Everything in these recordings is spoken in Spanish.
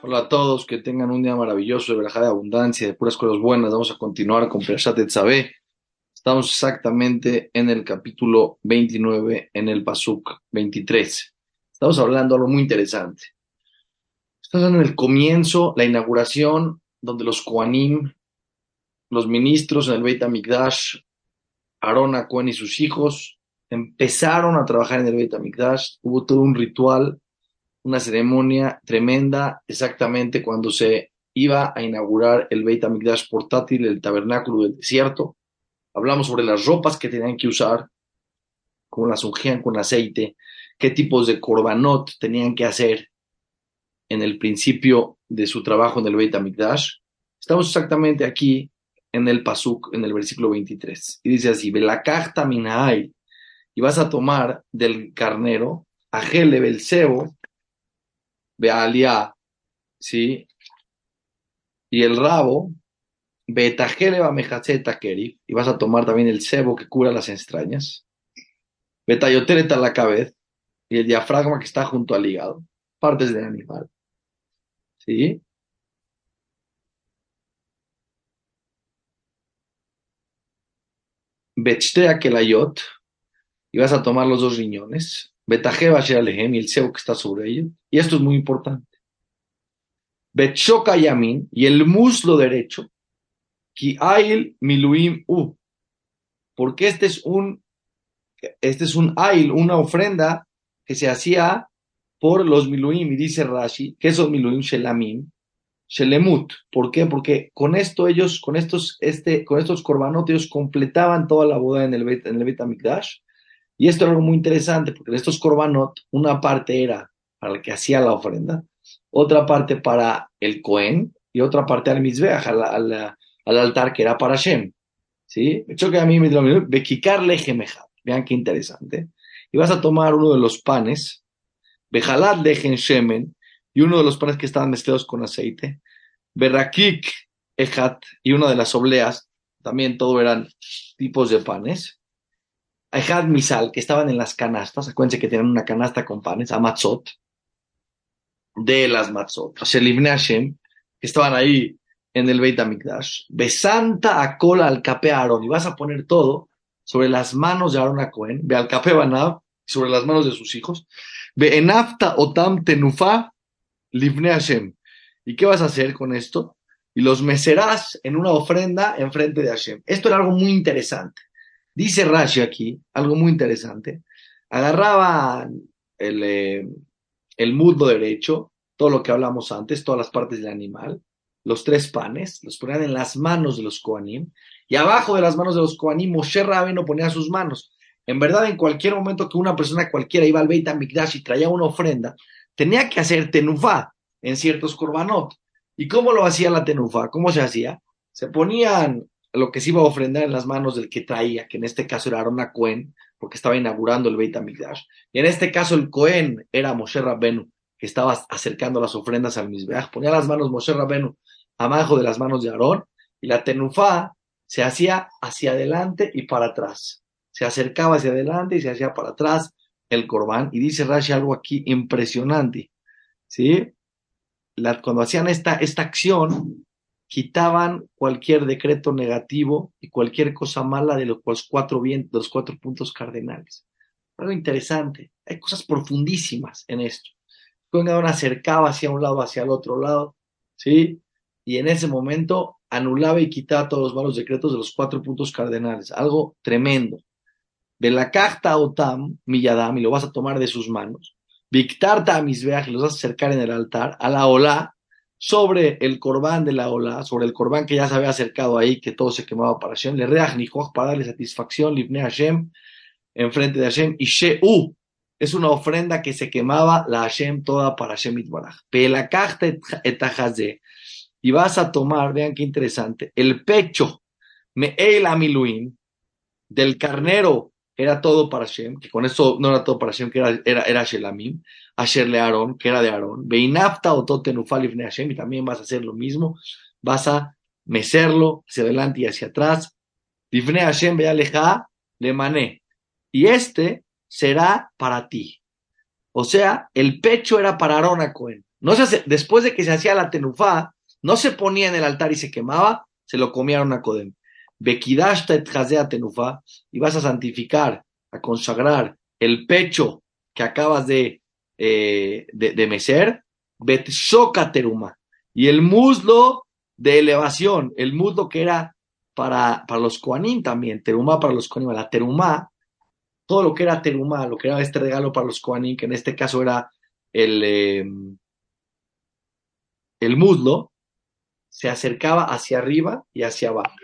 Hola a todos, que tengan un día maravilloso de verajá de abundancia, de puras cosas buenas. Vamos a continuar con Perashat Etzabé. Estamos exactamente en el capítulo 29, en el Pasuk 23. Estamos hablando de algo muy interesante. Estamos en el comienzo, la inauguración, donde los Koanim, los ministros en el Beit HaMikdash, Aarón Cohen y sus hijos, empezaron a trabajar en el Beit HaMikdash. Hubo todo un ritual una ceremonia tremenda exactamente cuando se iba a inaugurar el Beit HaMikdash portátil, el tabernáculo del desierto. Hablamos sobre las ropas que tenían que usar, cómo las ungían con aceite, qué tipos de korbanot tenían que hacer en el principio de su trabajo en el Beit HaMikdash. Estamos exactamente aquí en el Pasuk, en el versículo 23. Y dice así, carta minai, y vas a tomar del carnero, ajele el cebo, Bealia, ¿sí? Y el rabo, Betajele Bamejaceta Kerif, y vas a tomar también el cebo que cura las entrañas. Betayoteleta la cabeza, y el diafragma que está junto al hígado, partes del animal. ¿Sí? Bechtea Kelayot, y vas a tomar los dos riñones. Betajeba Alejem y el cebo que está sobre ellos. Y esto es muy importante. Betchoka Yamin y el muslo derecho. Ki Ail Miluim U. Porque este es un, este es un Ail, una ofrenda que se hacía por los Miluim. Y dice Rashi, que esos Miluim Shelamim, Shelemut. ¿Por qué? Porque con esto ellos, con estos, este, con estos korbanot, ellos completaban toda la boda en el, en el y esto era algo muy interesante, porque en estos korbanot, una parte era para el que hacía la ofrenda, otra parte para el Cohen y otra parte al Mizbeach, al, al, altar que era para Shem. ¿Sí? Hecho que a mí me dijo, Bekikar lejemeja. Vean qué interesante. Y vas a tomar uno de los panes, Bejalat lejen shemen, y uno de los panes que estaban mezclados con aceite, Berrakik ejat, y una de las obleas, también todo eran tipos de panes, Ejad Misal, que estaban en las canastas, acuérdense que tenían una canasta con panes, a Matzot, de las Matzot, Shelivne Hashem, que estaban ahí en el Beit HaMikdash, Besanta a cola al Aarón, y vas a poner todo sobre las manos de Aarón a Cohen, ve al cape Banab, sobre las manos de sus hijos, ve enafta otam tenufa livne Hashem. ¿Y qué vas a hacer con esto? Y los mecerás en una ofrenda en frente de Hashem. Esto era algo muy interesante. Dice Rashi aquí, algo muy interesante, agarraban el, eh, el muslo derecho, todo lo que hablamos antes, todas las partes del animal, los tres panes, los ponían en las manos de los Koanim, y abajo de las manos de los Koanim, Moshe Rabeno ponía sus manos. En verdad, en cualquier momento que una persona cualquiera iba al Beit HaMikdash y traía una ofrenda, tenía que hacer tenufá en ciertos korbanot. ¿Y cómo lo hacía la tenufá? ¿Cómo se hacía? Se ponían lo que se iba a ofrendar en las manos del que traía, que en este caso era Aaron Cohen, porque estaba inaugurando el Beit HaMikdash. Y en este caso el Cohen era Moshe Rabbenu, que estaba acercando las ofrendas al Mizbeach. Ponía las manos Moshe Rabbenu abajo de las manos de Aarón, y la tenufá se hacía hacia adelante y para atrás. Se acercaba hacia adelante y se hacía para atrás el corbán. Y dice Rashi algo aquí impresionante. ¿Sí? cuando hacían esta, esta acción, quitaban cualquier decreto negativo y cualquier cosa mala de los cuatro, de los cuatro puntos cardenales. Algo interesante, hay cosas profundísimas en esto. Cohen acercaba hacia un lado, hacia el otro lado, ¿sí? Y en ese momento anulaba y quitaba todos los malos decretos de los cuatro puntos cardenales. Algo tremendo. De la carta Otam, Milladam, y lo vas a tomar de sus manos. Victarta a mis y los vas a acercar en el altar. A la Olá, sobre el corbán de la ola, sobre el corbán que ya se había acercado ahí, que todo se quemaba para Hashem, le reaj para darle satisfacción, libne Hashem, enfrente de Hashem, y She'u, es una ofrenda que se quemaba la Hashem toda para Hashem Itbaraj. etajazé, y vas a tomar, vean qué interesante, el pecho, me el amiluim, del carnero era todo para Hashem, que con eso no era todo para Hashem, que era, era, era Shelamim, Asherle Aarón, que era de Aarón, Beinafta o Totenufal Hashem, y también vas a hacer lo mismo, vas a mecerlo hacia adelante y hacia atrás, Livne Hashem Bealeja le mané, y este será para ti. O sea, el pecho era para Aarón a Cohen, No se hace, después de que se hacía la tenufá, no se ponía en el altar y se quemaba, se lo comieron a Kodem. Bekidashta et tenufá, y vas a santificar, a consagrar el pecho que acabas de, eh, de, de, mecer, teruma, y el muslo de elevación, el muslo que era para, para los Koanim también, terumá para los Koanim, la terumá, todo lo que era terumá, lo que era este regalo para los Koanim, que en este caso era el, em, el muslo, se acercaba hacia arriba y hacia abajo.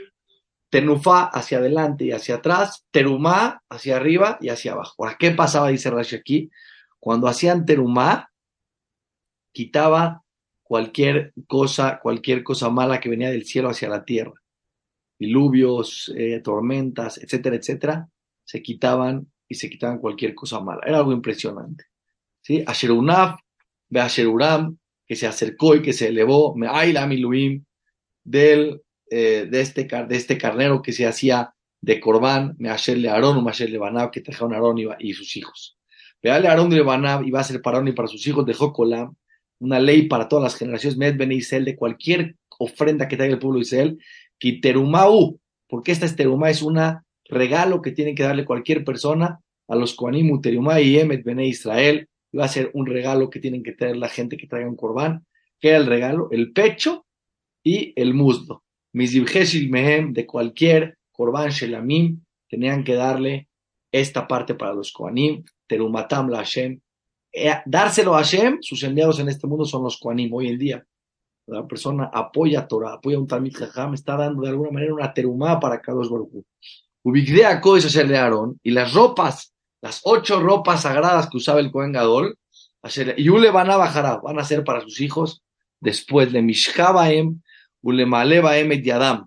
Tenufá hacia adelante y hacia atrás, terumá hacia arriba y hacia abajo. Ahora, ¿qué pasaba? Dice Rashi aquí. Cuando hacían terumá, quitaba cualquier cosa, cualquier cosa mala que venía del cielo hacia la tierra. Diluvios, eh, tormentas, etcétera, etcétera, se quitaban y se quitaban cualquier cosa mala. Era algo impresionante. ¿Sí? Asherunaf, Beasheruram, que se acercó y que se elevó, Me'ayla Miluim, del, eh, de, este, de este carnero que se hacía de Corbán, Measherle Aarón, Measherle Banab, que trajeron Aarón y, y sus hijos. Veale Aarón de Banab iba a ser para Aarón y para sus hijos, dejó Colam, una ley para todas las generaciones, Med Ben Israel, de cualquier ofrenda que traiga el pueblo de Israel, que Terumau, porque esta es es un regalo que tiene que darle cualquier persona a los Koanim, Terumá y Emet Ben Israel, va a ser un regalo que tienen que tener la gente que traiga un corbán. ¿Qué era el regalo? El pecho y el muslo. Mizibheshil Mehem de cualquier corbán Shelamim tenían que darle esta parte para los Koanim, Terumatam la Hashem. Eh, dárselo a Hashem, sus enviados en este mundo son los Koanim hoy en día. La persona apoya a Torah, apoya a un Talmid Jajam, está dando de alguna manera una terumá para Kadosh Baruch Ubigdea Kodesh hacerle Aarón y las ropas las ocho ropas sagradas que usaba el Cohen Gadol, y Ule van a bajar, van a ser para sus hijos después de Mishkabaem, Ule Malebaem et Yadam.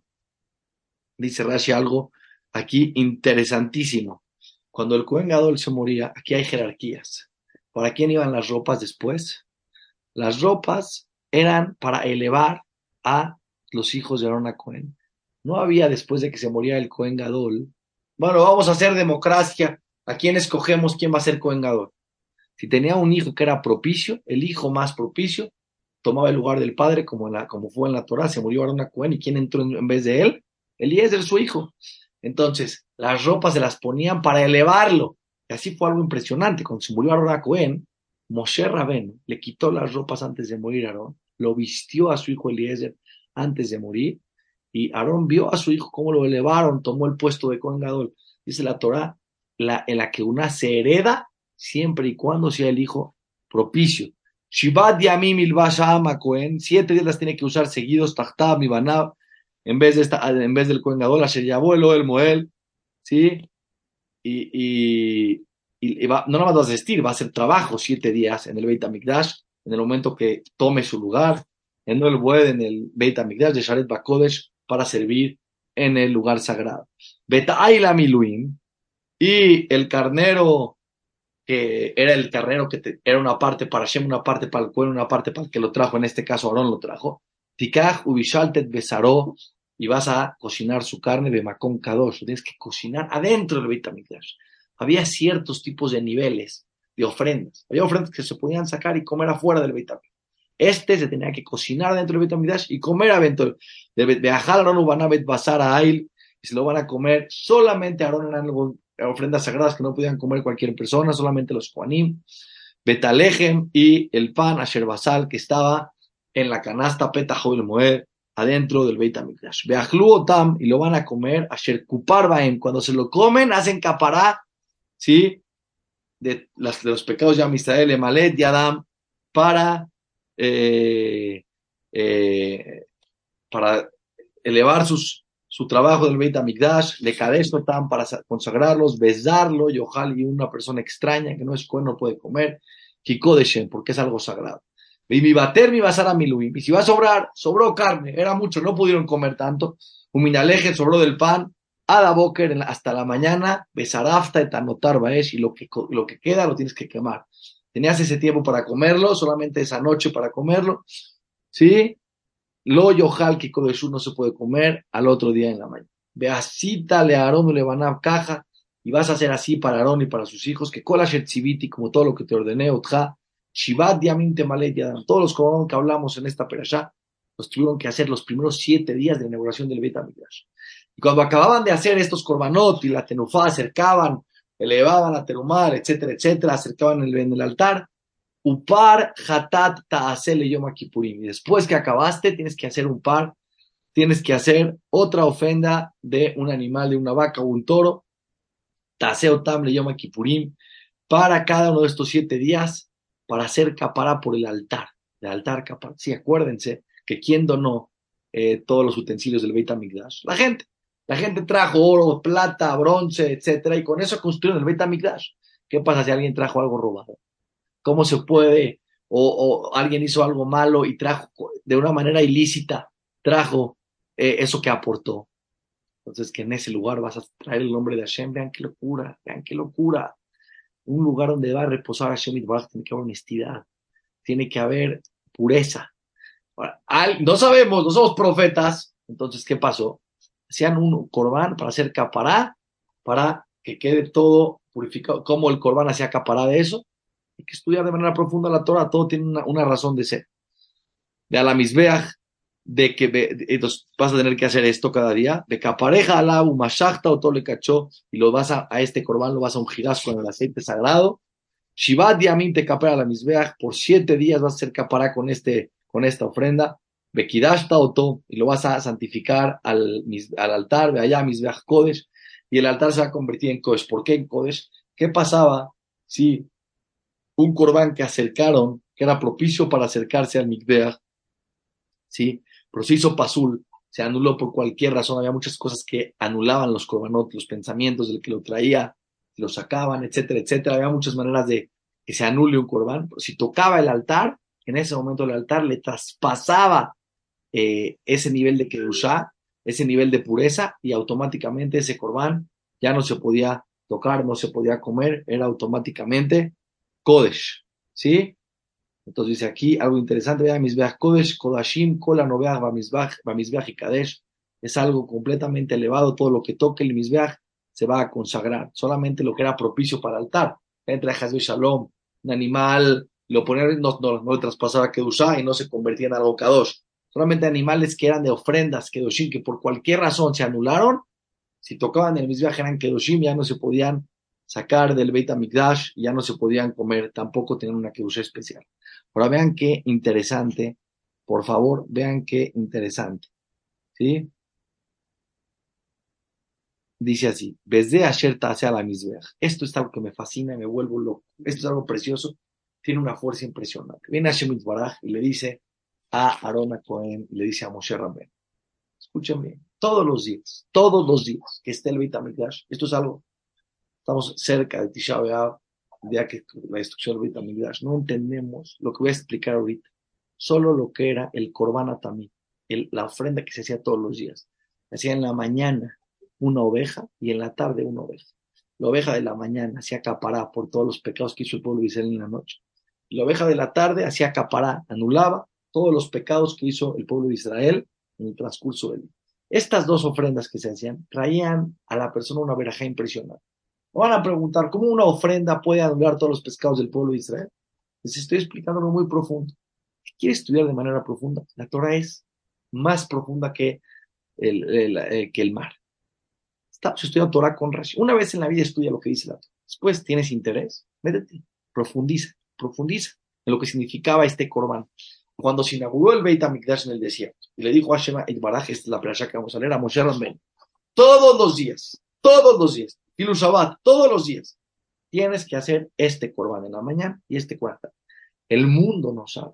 Dice Rashi algo aquí interesantísimo. Cuando el Cohen Gadol se moría, aquí hay jerarquías. ¿Para quién iban las ropas después? Las ropas eran para elevar a los hijos de Arona Cohen. No había después de que se moría el Cohen Gadol. Bueno, vamos a hacer democracia ¿A quién escogemos quién va a ser coengador? Si tenía un hijo que era propicio, el hijo más propicio tomaba el lugar del padre, como, la, como fue en la Torah, se murió Aaron Cohen y quién entró en, vez de él? Eliezer, su hijo. Entonces, las ropas se las ponían para elevarlo. Y así fue algo impresionante. Cuando se murió Aaron Cohen, Moshe Rabén le quitó las ropas antes de morir Aarón, lo vistió a su hijo Eliezer antes de morir, y Aarón vio a su hijo cómo lo elevaron, tomó el puesto de Cohen Gadol. Dice la Torah la, en la que una se hereda siempre y cuando sea el hijo propicio. Shivat Yamim ama Cohen, siete días las tiene que usar seguidos, Tachtab y Banab, en vez de esta, en vez del Cohen Gadol, el abuelo, el Moel, ¿sí? Y, y, y, va, no nada vas a vestir, va a hacer trabajo siete días en el Beit HaMikdash, en el momento que tome su lugar, en el Bued, en el Beit HaMikdash de Sharet Bakodesh, para servir en el lugar sagrado. Beta Aila Miluim, y el carnero, que era el carnero que era una parte para Shem, una parte para el cuero, una parte para el que lo trajo, en este caso Aarón lo trajo. Tikaj ubishaltet besaró, y vas a cocinar su carne de macón kadosh. Tienes que cocinar adentro del Beit Había ciertos tipos de niveles de ofrendas. Había ofrendas que se podían sacar y comer afuera del Beit Este se tenía que cocinar dentro del Beit y comer adentro Beit Aarón Ubanabet Basar a Ail, y se lo van a comer solamente Aarón en algo ofrendas sagradas que no podían comer cualquier persona, solamente los Juanim, Betalejem y el pan Asher Basal que estaba en la canasta Petajo del Moed adentro del Beit HaMikdash. Otam y lo van a comer Asher Kuparbaem. Cuando se lo comen, hacen capará, ¿sí? De, las, de los pecados de Amistrael, Emalet y Adam para, eh, eh, para elevar sus, su trabajo del Beit HaMikdash, le tan para consagrarlos, besarlo, y ojalá y una persona extraña que no es cohen no puede comer, Kikodeshen, porque es algo sagrado. Y mi bater mi basar a miluim. Y si va a sobrar, sobró carne, era mucho, no pudieron comer tanto. minaleje sobró del pan, Ada Boker hasta la mañana, besarafta et anotar baesh, y lo que, lo que queda lo tienes que quemar. Tenías ese tiempo para comerlo, solamente esa noche para comerlo, ¿sí? Lo yohal que no se puede comer al otro día en la mañana. Beasita le Aarón le van a caja y vas a hacer así para Aarón y para sus hijos, que cola como todo lo que te ordené, otja, Shivat Yamin Temalet Yadam. Todos los que hablamos en esta perashá los tuvieron que hacer los primeros siete días de inauguración del Beit HaMikdash. Y cuando acababan de hacer estos corbanot y la tenufá, acercaban, elevaban a terumar, etcétera, etcétera, acercaban el, en el altar, upar hatat ta'asele yom kippurim. Y después que acabaste, tienes que hacer un par, tienes que hacer otra ofrenda de un animal, de una vaca o un toro, ta'aseo tamle yom kippurim, para cada uno de estos siete días, para hacer capará por el altar. El altar capará. Sí, acuérdense que quién donó eh, todos los utensilios del Beit HaMikdash. La gente. La gente trajo oro, plata, bronce, etcétera, y con eso construyeron el Beit HaMikdash. ¿Qué pasa si alguien trajo algo robado? ¿Cómo se puede? O, alguien hizo algo malo y trajo de una manera ilícita, trajo eh, eso que aportó. Entonces, que en ese lugar vas a traer el nombre de Hashem. Vean qué locura, vean qué locura. Un lugar donde va a reposar Hashem y tiene que haber honestidad, tiene que haber pureza. no sabemos, no somos profetas. Entonces, ¿qué pasó? hacían un corbán para hacer capará, para que quede todo purificado. ¿Cómo el corbán hacía capará de eso? Hay que estudiar de manera profunda la Torah, todo tiene una, razón de ser. De a la misbeach, de que entonces vas a tener que hacer esto cada día, de capareja ala umashachta o le cachó, y lo vas a, a este corbán lo vas a ungir con el aceite sagrado. Shivat diamín te capera la misbeach, por siete días vas a hacer capará con, este, con esta ofrenda. Bekidashta Oto, y lo vas a santificar al, al altar, de allá, Misbeach Kodesh, y el altar se va a convertir en Kodesh. ¿Por qué en Kodesh? ¿Qué pasaba si un corbán que acercaron, que era propicio para acercarse al Mikbeach, ¿sí? pero se hizo pasul, se anuló por cualquier razón, había muchas cosas que anulaban los corbanot, los pensamientos del que lo traía, lo sacaban, etcétera, etcétera, había muchas maneras de que se anule un corbán, si tocaba el altar, en ese momento el altar le traspasaba eh, ese nivel de Kedushá, ese nivel de pureza, y automáticamente ese corbán ya no se podía tocar, no se podía comer, era automáticamente Kodesh. ¿Sí? Entonces dice aquí algo interesante, vea, Misbeach Kodesh, Kodashim, Kola Noveach, Bamisbeach y Kadesh. Es algo completamente elevado, todo lo que toque el Misbeach se va a consagrar. Solamente lo que era propicio para altar. Entra Hazbe Shalom, un animal, lo ponía, no, no, no le traspasaba Kedushá y no se convertía en algo Kadosh solamente animales que eran de ofrendas, Kedoshim, que por cualquier razón se anularon, si tocaban el viaje eran Kedoshim, ya no se podían sacar del Beit HaMikdash, ya no se podían comer, tampoco tenían una Kedoshim especial. Ahora vean qué interesante, por favor, vean qué interesante. ¿Sí? Dice así, desde ayer hacia la misbeach. Esto es algo que me fascina, me vuelvo loco. Esto es algo precioso, tiene una fuerza impresionante. Viene Hashem Baraj y le dice, a Arona Cohen y le dice a Moshe Rabben, escuchen bien, todos los días, todos los días que esté el Beit HaMikdash, esto es algo, estamos cerca de Tisha día que la destrucción del Beit no entendemos lo que voy a explicar ahorita, solo lo que era el Korban Atamí, la ofrenda que se hacía todos los días. Hacía en la mañana una oveja y en la tarde una oveja. La oveja de la mañana hacía capará por todos los pecados que hizo el pueblo de Israel en la noche. Y la oveja de la tarde hacía capará, anulaba todos los pecados que hizo el pueblo de Israel en el transcurso del día. Estas dos ofrendas que se hacían traían a la persona una veraja impresionante. Van a preguntar, ¿cómo una ofrenda puede anular todos los pecados del pueblo de Israel? Les estoy explicándolo muy profundo. quiere estudiar de manera profunda? La Torah es más profunda que el, eh, que el mar. Estamos estudiando Torah con razón. Una vez en la vida estudia lo que dice la Torah. Después tienes interés, métete, profundiza, profundiza en lo que significaba este corbán cuando se inauguró el Beit HaMikdash en el desierto, y le dijo a Shema Baraj, esta es la playa que vamos a leer, a Moshe Rabben, todos los días, todos los días, y Shabbat, todos los días, tienes que hacer este corbán en la mañana y este cuarto. El mundo no sabe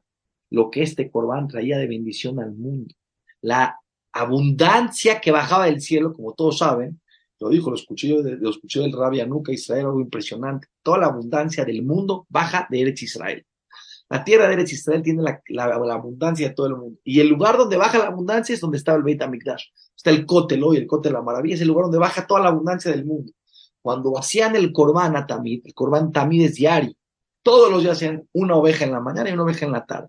lo que este corbán traía de bendición al mundo. La abundancia que bajaba del cielo, como todos saben, lo dijo, lo escuché yo, lo escuché del Rabia Nuca Israel, algo impresionante. Toda la abundancia del mundo baja de Eretz Israel. La tierra de Eretz Israel tiene la, abundancia de todo el mundo. Y el lugar donde baja la abundancia es donde estaba el Beit HaMikdash. Está el Kotel hoy, el Kotel la maravilla, es el lugar donde baja toda la abundancia del mundo. Cuando hacían el Corban a Tamid, el Corban Tamid es diario. Todos los días hacían una oveja en la mañana y una oveja en la tarde.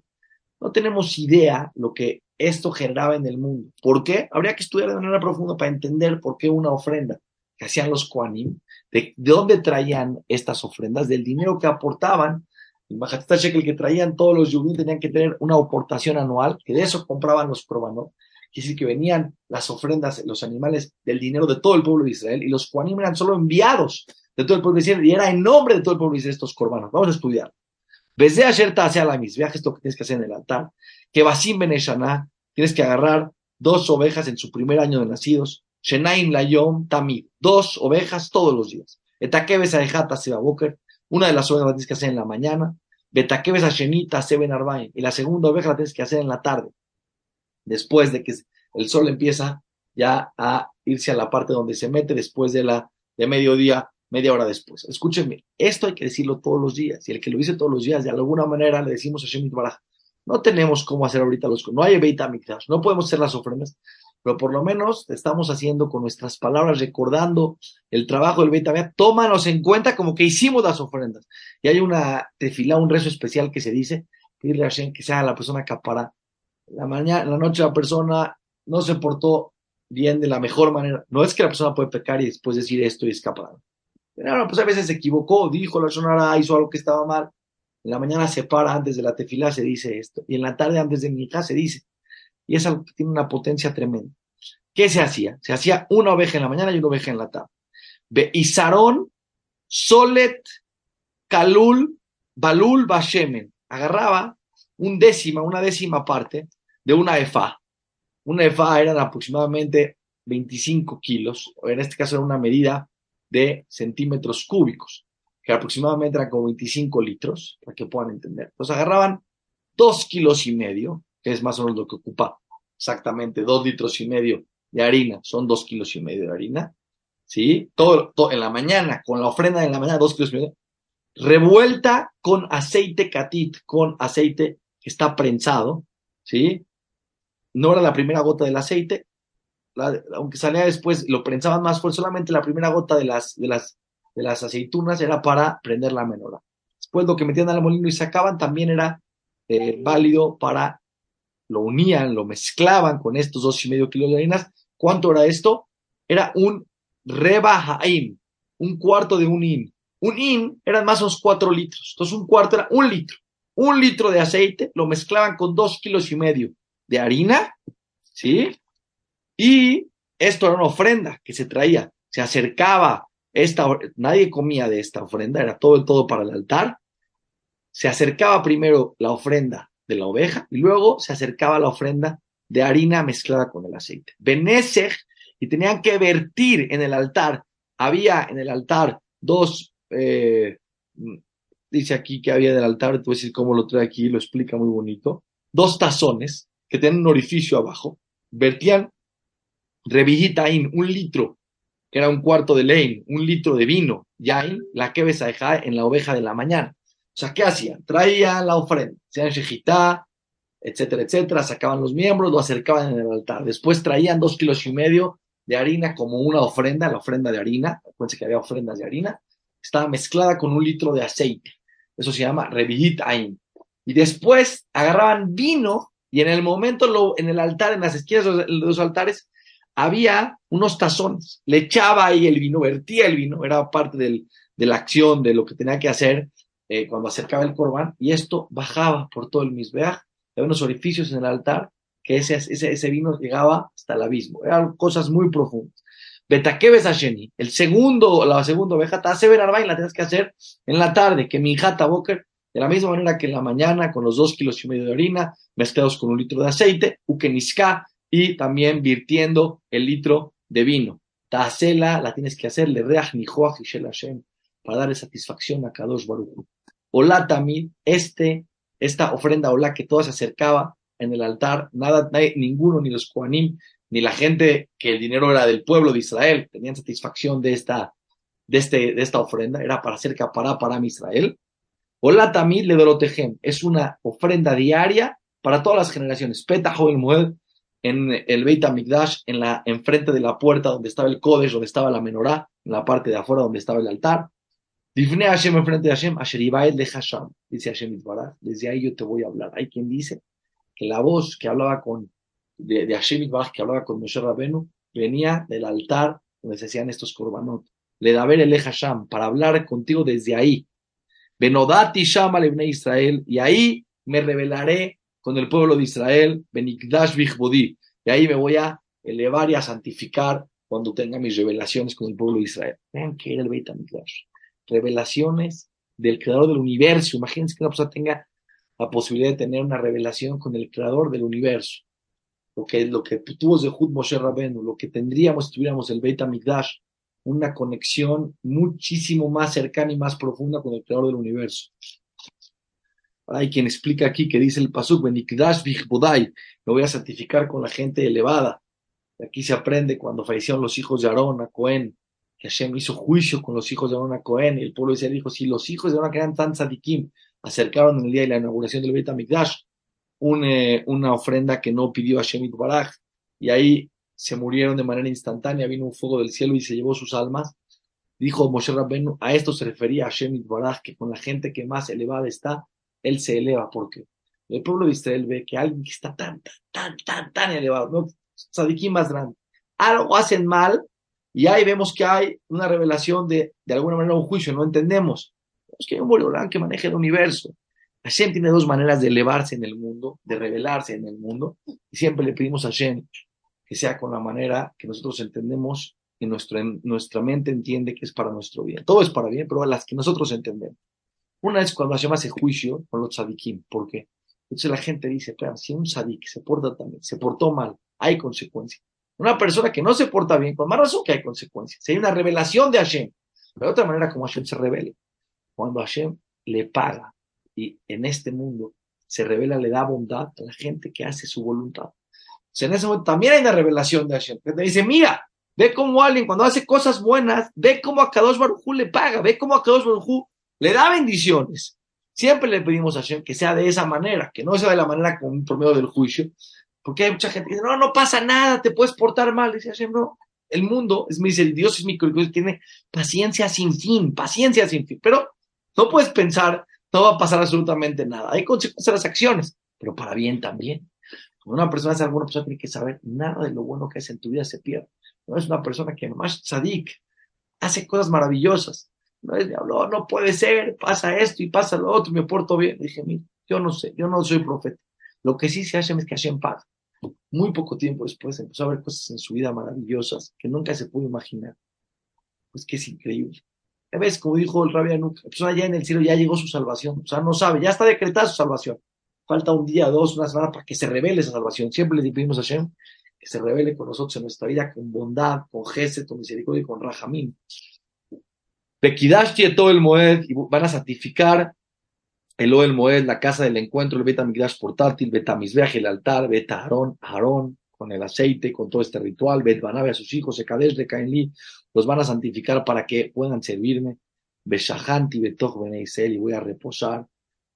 No tenemos idea lo que esto generaba en el mundo. ¿Por qué? Habría que estudiar de manera profunda para entender por qué una ofrenda que hacían los Koanim, de, de dónde traían estas ofrendas, del dinero que aportaban el Mahatita Shekel que traían todos los Yudim tenían que tener una aportación anual, que de eso compraban los Korbanot. Quiere decir que venían las ofrendas, los animales del dinero de todo el pueblo de Israel, y los Juanim eran solo enviados de todo el pueblo de Israel, y era en nombre de todo el pueblo de Israel estos Korbanot. Vamos a estudiar. Desde ayer hacia la mis viajes, lo que tienes que hacer en el altar, que Basim Beneshaná, tienes que agarrar dos ovejas en su primer año de nacidos, Shenaim Layom Tamid, dos ovejas todos los días. Etakeves Aejata Seba Boker, una de las ovejas la tienes que hacer en la mañana, Betakeves Shenita Seben Arbain, y la segunda oveja la tienes que hacer en la tarde, después de que el sol empieza ya a irse a la parte donde se mete después de la de mediodía media hora después. Escúchenme, esto hay que decirlo todos los días. Y el que lo dice todos los días, de alguna manera le decimos a Shemit Baraj, no tenemos cómo hacer ahorita los... No hay Beit no podemos hacer las ofrendas, pero por lo menos estamos haciendo con nuestras palabras, recordando el trabajo del Beit. Tómanos en cuenta como que hicimos las ofrendas. Y hay una tefilá, un rezo especial que se dice, pedirle a Hashem que sea la persona capara. La mañana, la noche la persona no se portó bien de la mejor manera. No es que la persona puede pecar y después decir esto y escapar. Pero pues a veces se equivocó, dijo la sonara, hizo algo que estaba mal. En la mañana se para, antes de la tefilá se dice esto. Y en la tarde, antes de mi hija, se dice. Y es algo que tiene una potencia tremenda. ¿Qué se hacía? Se hacía una oveja en la mañana y una oveja en la tarde. Y Sarón, Solet, Kalul, Balul, Bashemen. Agarraba un décima, una décima parte de una efa. Una efa eran aproximadamente 25 kilos, o en este caso era una medida de centímetros cúbicos, que aproximadamente eran como 25 litros, para que puedan entender. Entonces agarraban dos kilos y medio, que es más o menos lo que ocupa exactamente dos litros y medio de harina, son dos kilos y medio de harina, ¿sí? Todo, en la mañana, con la ofrenda en la mañana, dos kilos y medio, revuelta con aceite catit, con aceite está prensado, ¿sí? No era la primera gota del aceite, aunque salía después, lo prensaban más fuerte, solamente la primera gota de las, de las, de las aceitunas era para prender la menora. Después lo que metían al molino y sacaban también era eh, válido para, lo unían, lo mezclaban con estos dos y medio kilos de harinas. ¿Cuánto era esto? Era un rebajaim, un cuarto de un in. Un in eran más o menos cuatro litros. Entonces un cuarto era un litro. Un litro de aceite lo mezclaban con dos kilos y medio de harina, ¿sí? Y esto era una ofrenda que se traía, se acercaba, esta, nadie comía de esta ofrenda, era todo el todo para el altar. Se acercaba primero la ofrenda de la oveja y luego se acercaba la ofrenda de harina mezclada con el aceite. Benesej, y tenían que vertir en el altar. Había en el altar dos, eh, dice aquí que había en el altar, te voy a decir cómo lo trae aquí, lo explica muy bonito. Dos tazones que tienen un orificio abajo, vertían Revijitain, un litro, que era un cuarto de lein, un litro de vino, yain, la que dejar en la oveja de la mañana. O sea, ¿qué hacían? Traían la ofrenda, sean shejitá, etcétera, etcétera, sacaban los miembros, lo acercaban en el altar. Después traían dos kilos y medio de harina como una ofrenda, la ofrenda de harina, acuérdense que había ofrendas de harina, estaba mezclada con un litro de aceite. Eso se llama revihit Y después agarraban vino y en el momento lo, en el altar, en las esquinas de los altares, había unos tazones, le echaba ahí el vino, vertía el vino, era parte del, de la acción, de lo que tenía que hacer eh, cuando acercaba el corbán, y esto bajaba por todo el misbeaj, había unos orificios en el altar, que ese, ese, ese vino llegaba hasta el abismo, eran cosas muy profundas. Betakeves Hasheni, el segundo, la segunda oveja, Taseber Arbain, la tienes que hacer en la tarde, que mi hija Boker, de la misma manera que en la mañana, con los dos kilos y medio de harina, mezclados con un litro de aceite, Ukeniska, y también virtiendo el litro de vino. Tasela la tienes que hacer, le reach ni Hashem, para darle satisfacción a Kadosh Baruch. Hola también, este, esta ofrenda hola que toda se acercaba en el altar, nada, ninguno, ni los Koanim, ni la gente que el dinero era del pueblo de Israel, tenían satisfacción de esta, de este, de esta ofrenda, era para hacer capará para Israel. Hola también le dorotejem, es una ofrenda diaria para todas las generaciones. Peta el Moed, en el Beit HaMikdash, en la, enfrente de la puerta donde estaba el Kodesh, donde estaba la menorá, en la parte de afuera donde estaba el altar. Difne Hashem enfrente de Hashem, Asheribael de Hashem, dice Hashem Itbaraj, desde ahí yo te voy a hablar. Hay quien dice que la voz que hablaba con, de, de Hashem Itbaraj, que hablaba con Moshe Rabenu, venía del altar donde se hacían estos korbanot. Le da ver el Hashem, para hablar contigo desde ahí. Benodati Shama Lebne Israel, y ahí me revelaré con el pueblo de Israel, Benikdash Bichbodi, y ahí me voy a elevar y a santificar cuando tenga mis revelaciones con el pueblo de Israel. Vean que era el Beit HaMikdash. Revelaciones del creador del universo. Imagínense que una persona tenga la posibilidad de tener una revelación con el creador del universo. Lo que, lo que tuvo Zehut Moshe Rabenu, lo que tendríamos si tuviéramos el Beit HaMikdash, una conexión muchísimo más cercana y más profunda con el creador del universo. Hay quien explica aquí que dice el Pasuk, Benikdash Bodai, lo voy a santificar con la gente elevada. Aquí se aprende cuando fallecieron los hijos de Aarón a Cohen, que Hashem hizo juicio con los hijos de Aarón a Cohen, el pueblo de Israel dijo, si los hijos de Aarón que eran tan sadikim, acercaron en el día de la inauguración del Beit HaMikdash eh, una ofrenda que no pidió Hashem Baraj, y ahí se murieron de manera instantánea, vino un fuego del cielo y se llevó sus almas. Dijo Moshe Rabbeinu, a esto se refería Hashem Baraj, que con la gente que más elevada está, él se eleva, porque el pueblo de Israel ve que alguien que está tan, tan, tan, tan elevado, no sadiquín más grande, algo hacen mal, y ahí vemos que hay una revelación de, de alguna manera, un juicio, no entendemos. Es que hay un Bolorán que maneja el universo. Hashem tiene dos maneras de elevarse en el mundo, de revelarse en el mundo, y siempre le pedimos a Hashem que sea con la manera que nosotros entendemos y nuestra, nuestra mente entiende que es para nuestro bien. Todo es para bien, pero las que nosotros entendemos. Una es cuando Hashem hace juicio con los tzadikim. ¿Por qué? Entonces la gente dice, pero si un tzadik se porta también, se portó mal, hay consecuencias. Una persona que no se porta bien, con más razón que hay consecuencias. Si hay una revelación de Hashem, de otra manera como Hashem se revela. Cuando Hashem le paga y en este mundo se revela, le da bondad a la gente que hace su voluntad. en ese momento también hay una revelación de Hashem, que te dice, mira, ve cómo alguien cuando hace cosas buenas, ve cómo a Kadosh Baruj le paga, ve cómo a Kadosh Baruj le da bendiciones. Siempre le pedimos a Hashem que sea de esa manera, que no sea de la manera con, por medio del juicio, porque hay mucha gente que dice, no, no pasa nada, te puedes portar mal. dice Hashem, no, el mundo es el Dios es mi tiene paciencia sin fin, paciencia sin fin, pero no puedes pensar, no va a pasar absolutamente nada. Hay consecuencias de las acciones, pero para bien también. Cuando una persona hace alguna persona tiene que saber, nada de lo bueno que hace en tu vida se pierde. No es una persona que más sadik, hace cosas maravillosas, no es habló, no puede ser, pasa esto y pasa lo otro, me porto bien. Dije, mira, yo no sé, yo no soy profeta. Lo que sí se hace es que Hashem paga. Muy poco tiempo después empezó a ver cosas en su vida maravillosas que nunca se pudo imaginar. Pues que es increíble. Ya ves, como dijo el rabia Nunca, la persona ya en el cielo ya llegó su salvación. O sea, no sabe, ya está decretada su salvación. Falta un día, dos, una semana para que se revele esa salvación. Siempre le pedimos a Hashem que se revele con nosotros en nuestra vida con bondad, con gesed, con misericordia y con rajamín y todo el Moed, y van a santificar el el Moed, la casa del encuentro, el Betamigdash portátil, Betamisbeach, el altar, Beta Aarón, Aarón, con el aceite, con todo este ritual, Bet Banabe a sus hijos, Ekadesh de Caenli, los van a santificar para que puedan servirme, Beshahanti, Betoch Beneisel, y voy a reposar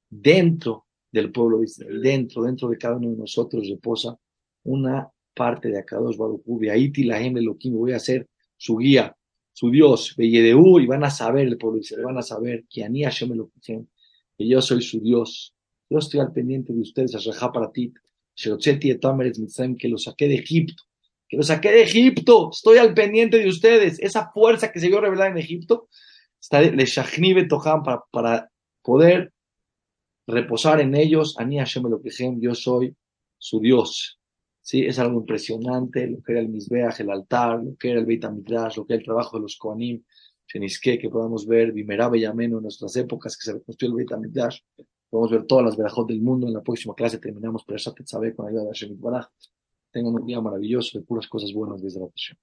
dentro del pueblo de Israel, dentro, dentro de cada uno de nosotros reposa una parte de Akadosh Baruch Hu, Aiti Lahem Elohim, voy a ser su guía, su Dios, y van a saber, el pueblo dice, van a saber que Ani Hashem lo que yo soy su Dios. Yo estoy al pendiente de ustedes, Ashraha para ti, que lo saqué de Egipto, que lo saqué de Egipto, estoy al pendiente de ustedes. Esa fuerza que se vio revelada en Egipto, está le Shachnive Toham para, para poder reposar en ellos, Ani Hashem lo que yo soy su Dios. ¿sí? Es algo impresionante lo que era el Mizbeach, el altar, lo que era el Beit lo que era el trabajo de los Shenisque, que podamos ver, Bimerá Yameno en nuestras épocas que se reconstruyó el Beit. Podemos ver todas las verajot del mundo. En la próxima clase terminamos por esa Tetzabé con ayuda de Hashem Baraj. Tengan un día maravilloso de puras cosas buenas desde la pasión.